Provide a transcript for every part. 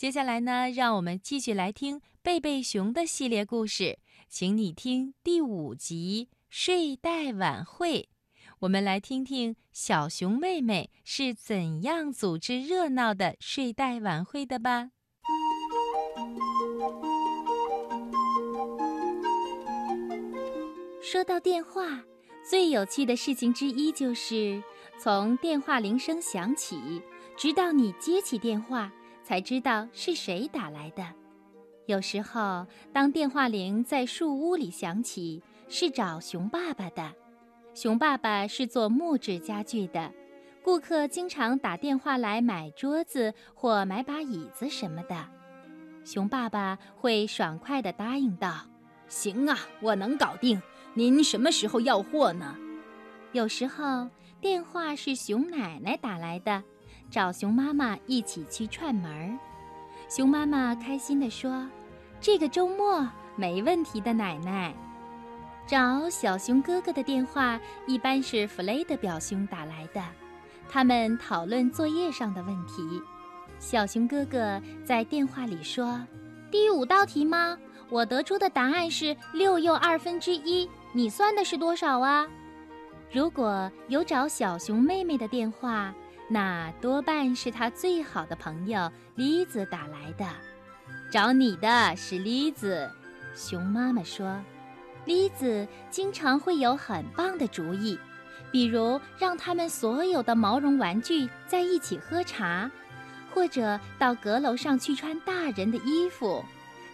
接下来呢，让我们继续来听贝贝熊的系列故事，请你听第五集《睡袋晚会》。我们来听听小熊妹妹是怎样组织热闹的睡袋晚会的吧。说到电话，最有趣的事情之一就是从电话铃声响起，直到你接起电话，才知道是谁打来的。有时候，当电话铃在树屋里响起，是找熊爸爸的。熊爸爸是做木质家具的，顾客经常打电话来买桌子或买把椅子什么的，熊爸爸会爽快地答应道：“行啊，我能搞定。您什么时候要货呢？”有时候电话是熊奶奶打来的，找熊妈妈一起去串门儿。熊妈妈开心地说：“这个周末没问题的，奶奶。”找小熊哥哥的电话一般是弗雷德表兄打来的，他们讨论作业上的问题。小熊哥哥在电话里说：“第五道题吗？我得出的答案是六又二分之一。你算的是多少啊？”如果有找小熊妹妹的电话，那多半是他最好的朋友梨子打来的。找你的是梨子，熊妈妈说。栗子经常会有很棒的主意，比如让他们所有的毛绒玩具在一起喝茶，或者到阁楼上去穿大人的衣服，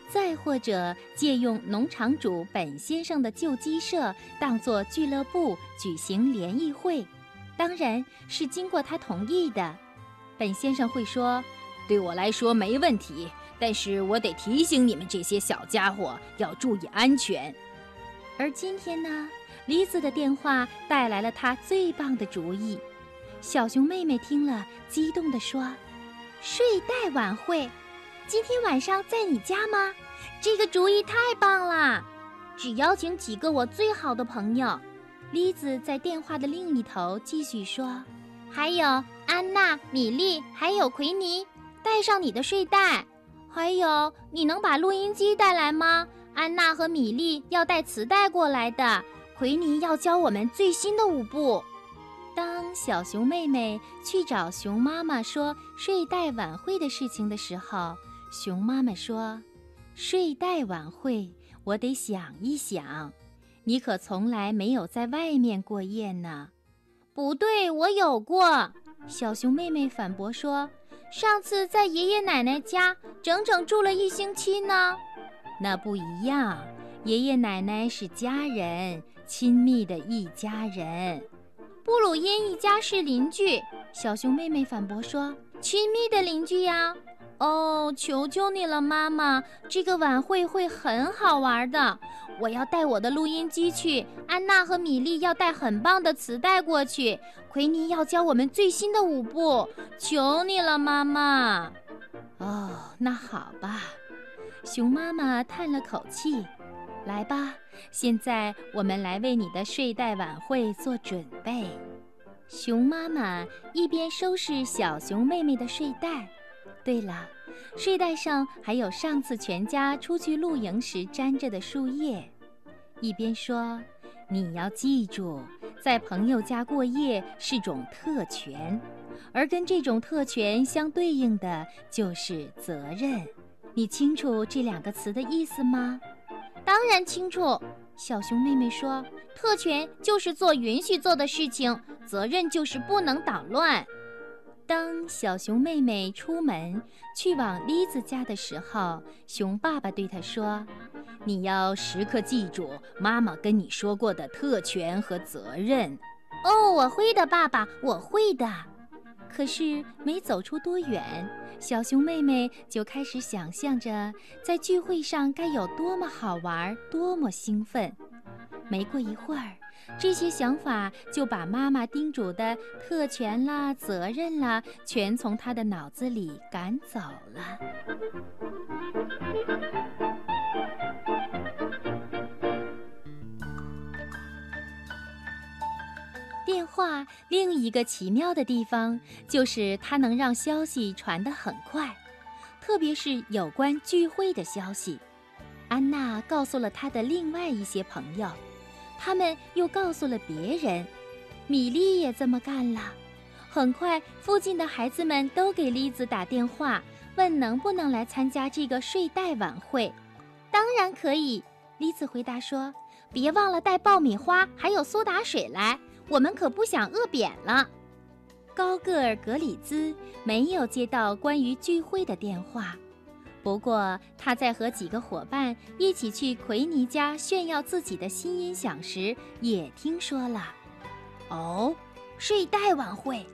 再或者借用农场主本先生的旧鸡舍当做俱乐部举行联谊会，当然是经过他同意的。本先生会说：“对我来说没问题，但是我得提醒你们这些小家伙要注意安全。”而今天呢，梨子的电话带来了她最棒的主意。小熊妹妹听了，激动地说：“睡袋晚会，今天晚上在你家吗？这个主意太棒了！只邀请几个我最好的朋友。”梨子在电话的另一头继续说：“还有安娜、米莉，还有奎尼，带上你的睡袋。还有，你能把录音机带来吗？”安娜和米莉要带磁带过来的，奎尼要教我们最新的舞步。当小熊妹妹去找熊妈妈说睡袋晚会的事情的时候，熊妈妈说：“睡袋晚会，我得想一想。你可从来没有在外面过夜呢。”“不对，我有过。”小熊妹妹反驳说：“上次在爷爷奶奶家整整住了一星期呢。”那不一样，爷爷奶奶是家人，亲密的一家人。布鲁因一家是邻居，小熊妹妹反驳说：“亲密的邻居呀！”哦，求求你了，妈妈，这个晚会会很好玩的。我要带我的录音机去，安娜和米莉要带很棒的磁带过去，奎尼要教我们最新的舞步。求你了，妈妈。哦，那好吧。熊妈妈叹了口气：“来吧，现在我们来为你的睡袋晚会做准备。”熊妈妈一边收拾小熊妹妹的睡袋，对了，睡袋上还有上次全家出去露营时沾着的树叶，一边说：“你要记住，在朋友家过夜是种特权，而跟这种特权相对应的就是责任。”你清楚这两个词的意思吗？当然清楚。小熊妹妹说：“特权就是做允许做的事情，责任就是不能捣乱。”当小熊妹妹出门去往栗子家的时候，熊爸爸对她说：“你要时刻记住妈妈跟你说过的特权和责任。”哦，我会的，爸爸，我会的。可是没走出多远，小熊妹妹就开始想象着在聚会上该有多么好玩，多么兴奋。没过一会儿，这些想法就把妈妈叮嘱的特权啦、责任啦，全从她的脑子里赶走了。电话另一个奇妙的地方，就是它能让消息传得很快。特别是有关聚会的消息。安娜告诉了她的另外一些朋友，他们又告诉了别人。米莉也这么干了。很快，附近的孩子们都给丽子打电话，问能不能来参加这个睡袋晚会。当然可以，丽子回答说：“别忘了带爆米花还有苏打水来，我们可不想饿扁了。”高个儿格里兹没有接到关于聚会的电话。不过，他在和几个伙伴一起去奎尼家炫耀自己的新音响时，也听说了。哦，睡袋晚会，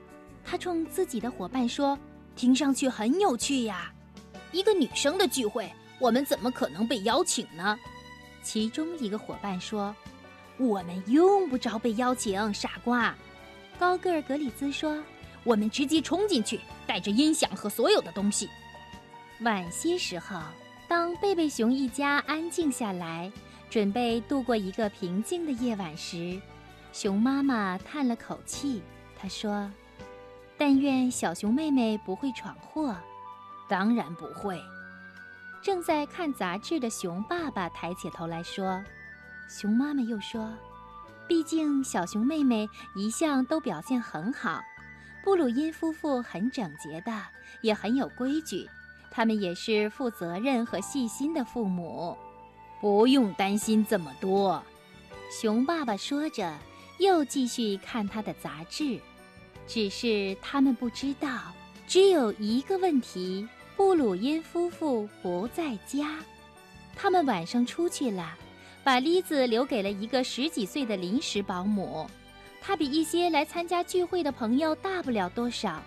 他冲自己的伙伴说：“听上去很有趣呀。”一个女生的聚会，我们怎么可能被邀请呢？其中一个伙伴说：“我们用不着被邀请，傻瓜。”高个儿格里兹说：“我们直接冲进去，带着音响和所有的东西。”晚些时候，当贝贝熊一家安静下来，准备度过一个平静的夜晚时，熊妈妈叹了口气，她说：“但愿小熊妹妹不会闯祸。”“当然不会。”正在看杂志的熊爸爸抬起头来说。熊妈妈又说：“毕竟小熊妹妹一向都表现很好，布鲁因夫妇很整洁的，也很有规矩。”他们也是负责任和细心的父母，不用担心这么多。熊爸爸说着，又继续看他的杂志。只是他们不知道，只有一个问题：布鲁因夫妇不在家。他们晚上出去了，把丽子留给了一个十几岁的临时保姆。她比一些来参加聚会的朋友大不了多少。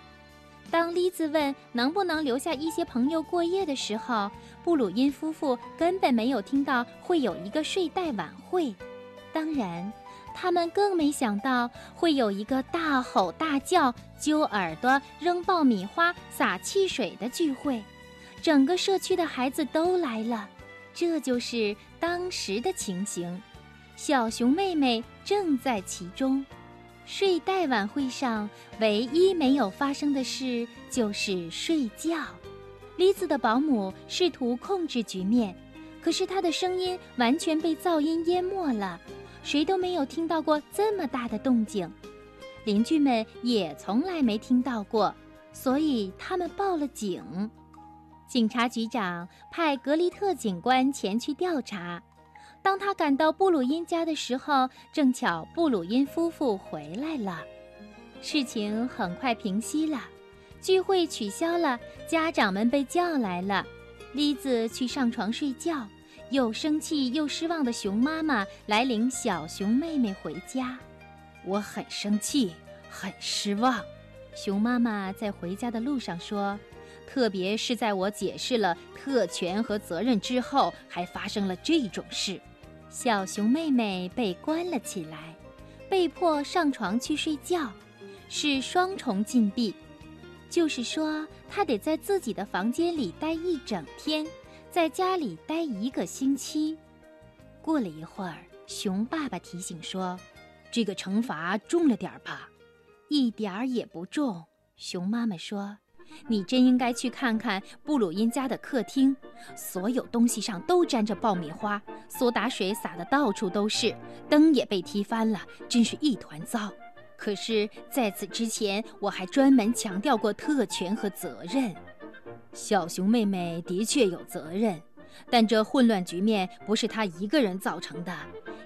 当丽兹问能不能留下一些朋友过夜的时候，布鲁因夫妇根本没有听到会有一个睡袋晚会。当然，他们更没想到会有一个大吼大叫、揪耳朵、扔爆米花、洒汽水的聚会。整个社区的孩子都来了，这就是当时的情形。小熊妹妹正在其中。睡袋晚会上，唯一没有发生的事就是睡觉。丽子的保姆试图控制局面，可是她的声音完全被噪音淹没了，谁都没有听到过这么大的动静。邻居们也从来没听到过，所以他们报了警。警察局长派格里特警官前去调查。当他赶到布鲁因家的时候，正巧布鲁因夫妇回来了。事情很快平息了，聚会取消了，家长们被叫来了。栗子去上床睡觉，又生气又失望的熊妈妈来领小熊妹妹回家。我很生气，很失望。熊妈妈在回家的路上说：“特别是在我解释了特权和责任之后，还发生了这种事。”小熊妹妹被关了起来，被迫上床去睡觉，是双重禁闭，就是说她得在自己的房间里待一整天，在家里待一个星期。过了一会儿，熊爸爸提醒说：“这个惩罚重了点吧？”“一点儿也不重。”熊妈妈说。你真应该去看看布鲁因家的客厅，所有东西上都沾着爆米花，苏打水洒得到处都是，灯也被踢翻了，真是一团糟。可是，在此之前，我还专门强调过特权和责任。小熊妹妹的确有责任，但这混乱局面不是她一个人造成的。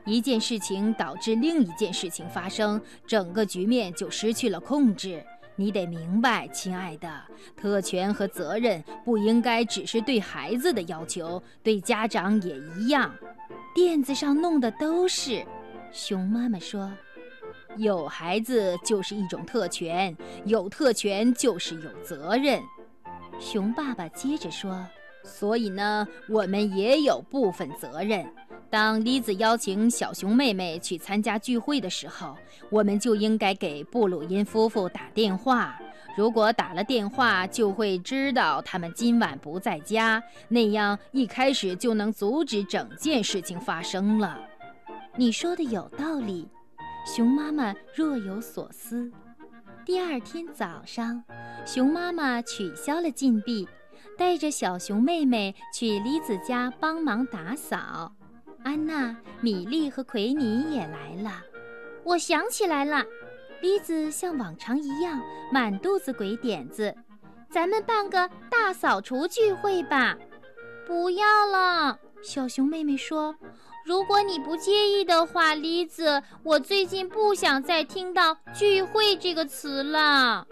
一件事情导致另一件事情发生，整个局面就失去了控制。你得明白，亲爱的，特权和责任不应该只是对孩子的要求，对家长也一样。垫子上弄的都是，熊妈妈说，有孩子就是一种特权，有特权就是有责任。熊爸爸接着说，所以呢，我们也有部分责任。当丽子邀请小熊妹妹去参加聚会的时候，我们就应该给布鲁因夫妇打电话。如果打了电话，就会知道他们今晚不在家，那样一开始就能阻止整件事情发生了。你说的有道理，熊妈妈若有所思。第二天早上，熊妈妈取消了禁闭。带着小熊妹妹去栗子家帮忙打扫。安娜、米莉和奎尼也来了。我想起来了，栗子像往常一样满肚子鬼点子。咱们办个大扫除聚会吧！不要了，小熊妹妹说。如果你不介意的话，栗子，我最近不想再听到“聚会”这个词了。